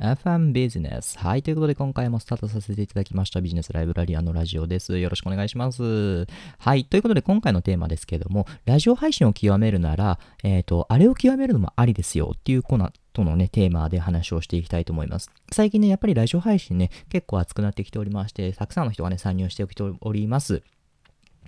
FM ビジネス。はい。ということで、今回もスタートさせていただきましたビジネスライブラリアのラジオです。よろしくお願いします。はい。ということで、今回のテーマですけれども、ラジオ配信を極めるなら、えっ、ー、と、あれを極めるのもありですよっていうコナとのね、テーマで話をしていきたいと思います。最近ね、やっぱりラジオ配信ね、結構熱くなってきておりまして、たくさんの人がね、参入してきております。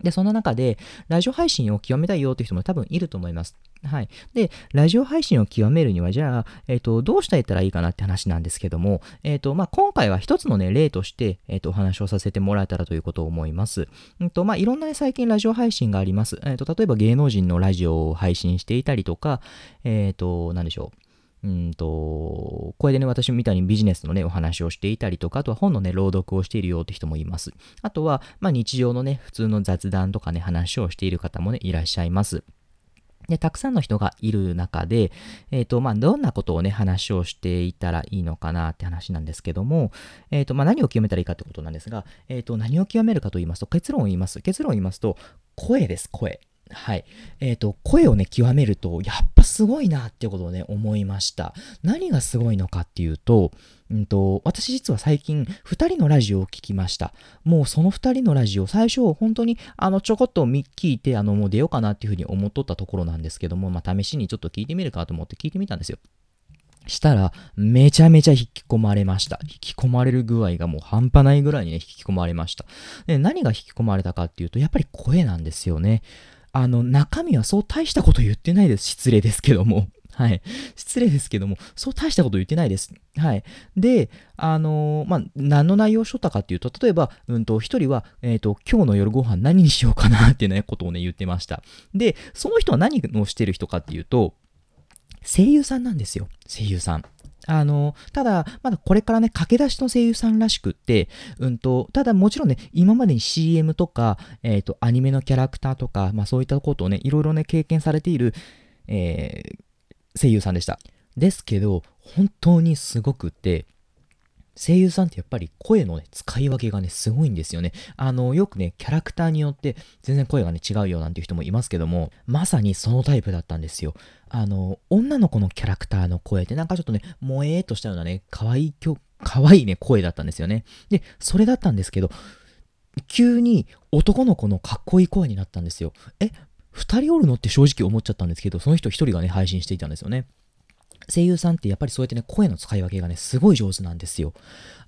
で、そんな中で、ラジオ配信を極めたいよっていう人も多分いると思います。はい。で、ラジオ配信を極めるには、じゃあ、えっ、ー、と、どうしたらいいかなって話なんですけども、えっ、ー、と、まあ、今回は一つのね、例として、えっ、ー、と、お話をさせてもらえたらということを思います。うんと、まあ、いろんなね、最近ラジオ配信があります。えっ、と、例えば芸能人のラジオを配信していたりとか、えっ、と、なんでしょう。うんと、これでね、私みたいにビジネスのね、お話をしていたりとか、あとは本のね、朗読をしているよって人もいます。あとは、まあ日常のね、普通の雑談とかね、話をしている方もね、いらっしゃいます。で、たくさんの人がいる中で、えっ、ー、と、まあ、どんなことをね、話をしていたらいいのかなって話なんですけども、えっ、ー、と、まあ、何を極めたらいいかってことなんですが、えっ、ー、と、何を極めるかと言いますと、結論を言います。結論を言いますと、声です、声。はい。えっ、ー、と、声をね、極めると、やっぱすごいなってことをね、思いました。何がすごいのかっていうと、うんと、私実は最近、二人のラジオを聞きました。もうその二人のラジオ、最初、本当に、あの、ちょこっと聞いて、あの、もう出ようかなっていうふうに思っとったところなんですけども、まあ、試しにちょっと聞いてみるかと思って聞いてみたんですよ。したら、めちゃめちゃ引き込まれました。引き込まれる具合がもう半端ないぐらいにね、引き込まれました。で、何が引き込まれたかっていうと、やっぱり声なんですよね。あの、中身はそう大したこと言ってないです。失礼ですけども。はい。失礼ですけども、そう大したこと言ってないです。はい。で、あのー、まあ、何の内容をしとったかっていうと、例えば、うんと、一人は、えっ、ー、と、今日の夜ご飯何にしようかなっていうね、ことをね、言ってました。で、その人は何をしてる人かっていうと、声優さんなんですよ。声優さん。あの、ただ、まだこれからね、駆け出しの声優さんらしくって、うんと、ただもちろんね、今までに CM とか、えっ、ー、と、アニメのキャラクターとか、まあそういったことをね、いろいろね、経験されている、えー、声優さんでした。ですけど、本当にすごくって、声優さんってやっぱり声のね、使い分けがね、すごいんですよね。あの、よくね、キャラクターによって全然声がね、違うよなんていう人もいますけども、まさにそのタイプだったんですよ。あの、女の子のキャラクターの声ってなんかちょっとね、萌えーとしたようなね、可愛い可愛いね、声だったんですよね。で、それだったんですけど、急に男の子のかっこいい声になったんですよ。え、二人おるの？って正直思っちゃったんですけど、その人一人がね、配信していたんですよね。声優さんってやっぱりそうやってね、声の使い分けがね、すごい上手なんですよ。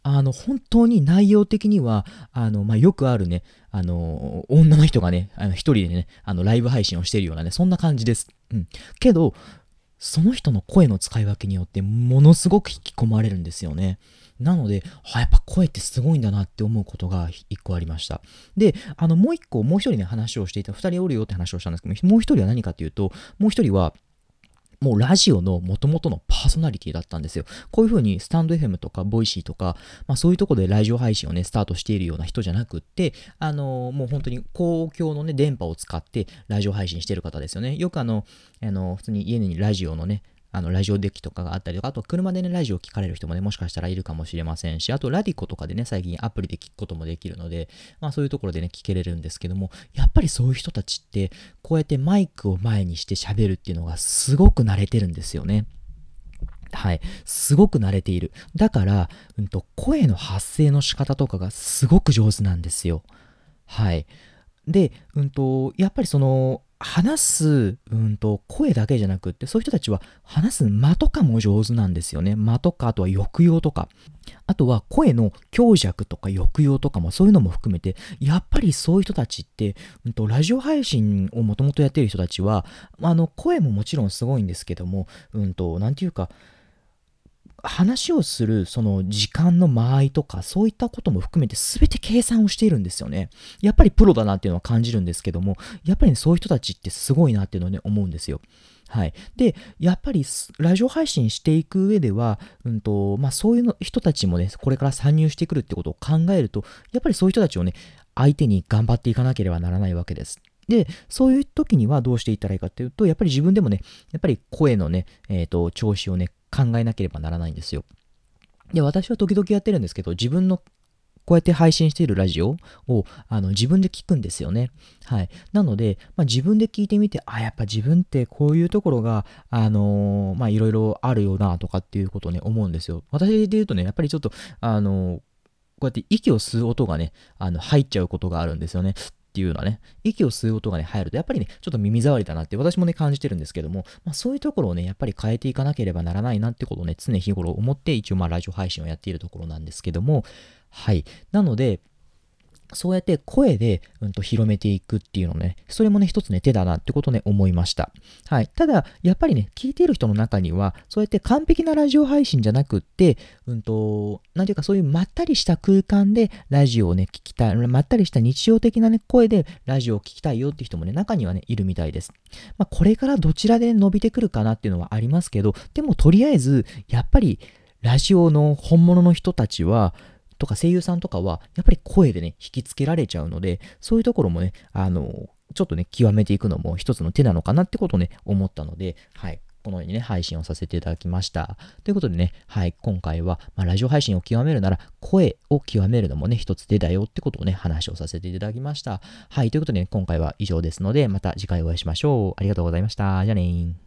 あの、本当に内容的には、あの、まあ、よくあるね、あの、女の人がね、あの一人でね、あの、ライブ配信をしてるようなね、そんな感じです。うん。けど、その人の声の使い分けによって、ものすごく引き込まれるんですよね。なので、はやっぱ声ってすごいんだなって思うことが一個ありました。で、あの、もう一個、もう一人ね、話をしていた、二人おるよって話をしたんですけど、もう一人は何かっていうと、もう一人は、もうラジオの元々のパーソナリティだったんですよ。こういう風にスタンド FM とか Voicy とか、まあそういうとこでラジオ配信をね、スタートしているような人じゃなくって、あのー、もう本当に公共のね、電波を使ってラジオ配信してる方ですよね。よくあの、あの、普通に家にラジオのね、あの、ラジオデッキとかがあったりとか、あと車でね、ラジオ聞かれる人もね、もしかしたらいるかもしれませんし、あと radiko とかでね、最近アプリで聞くこともできるので、まあそういうところでね、聞けれるんですけども、やっぱりそういう人たちって、こうやってマイクを前にして喋るっていうのがすごく慣れてるんですよね。はい。すごく慣れている。だから、うんと、声の発声の仕方とかがすごく上手なんですよ。はい。で、うんと、やっぱりその、話す、うんと、声だけじゃなくって、そういう人たちは話す間とかも上手なんですよね。間とか、あとは抑揚とか。あとは声の強弱とか抑揚とかもそういうのも含めて、やっぱりそういう人たちって、うんと、ラジオ配信をもともとやってる人たちは、あの、声ももちろんすごいんですけども、うんと、なんていうか、話をするその時間の間合いとかそういったことも含めて全て計算をしているんですよね。やっぱりプロだなっていうのは感じるんですけども、やっぱり、ね、そういう人たちってすごいなっていうのをね、思うんですよ。はい。で、やっぱり、ラジオ配信していく上では、うんと、まあそういうの人たちもね、これから参入してくるってことを考えると、やっぱりそういう人たちをね、相手に頑張っていかなければならないわけです。で、そういう時にはどうしていったらいいかっていうと、やっぱり自分でもね、やっぱり声のね、えっ、ー、と、調子をね、考えなければならないんですよ。で、私は時々やってるんですけど、自分のこうやって配信しているラジオをあの自分で聞くんですよね。はい。なので、まあ、自分で聞いてみて、あ、やっぱ自分ってこういうところが、あのー、まあ、いろいろあるよなとかっていうことをね、思うんですよ。私で言うとね、やっぱりちょっと、あのー、こうやって息を吸う音がね、あの、入っちゃうことがあるんですよね。っていうのはね、息を吸う音がね、入ると、やっぱりね、ちょっと耳障りだなって私もね、感じてるんですけども、まあ、そういうところをね、やっぱり変えていかなければならないなってことをね、常日頃思って、一応まあ、ラジオ配信をやっているところなんですけども、はい。なので、そうやって声で、うん、と広めていくっていうのね、それもね、一つね、手だなってことね、思いました。はい。ただ、やっぱりね、聞いている人の中には、そうやって完璧なラジオ配信じゃなくって、うんと、なんていうか、そういうまったりした空間でラジオをね、聞きたい、まったりした日常的なね、声でラジオを聞きたいよって人もね、中にはね、いるみたいです。まあ、これからどちらで伸びてくるかなっていうのはありますけど、でもとりあえず、やっぱり、ラジオの本物の人たちは、とか声優さんとかは、やっぱり声でね、引きつけられちゃうので、そういうところもね、あの、ちょっとね、極めていくのも一つの手なのかなってことをね、思ったので、はい。このようにね、配信をさせていただきました。ということでね、はい、今回は、まあ、ラジオ配信を極めるなら、声を極めるのもね、一つ手だよってことをね、話をさせていただきました。はい、ということで、ね、今回は以上ですので、また次回お会いしましょう。ありがとうございました。じゃあねー。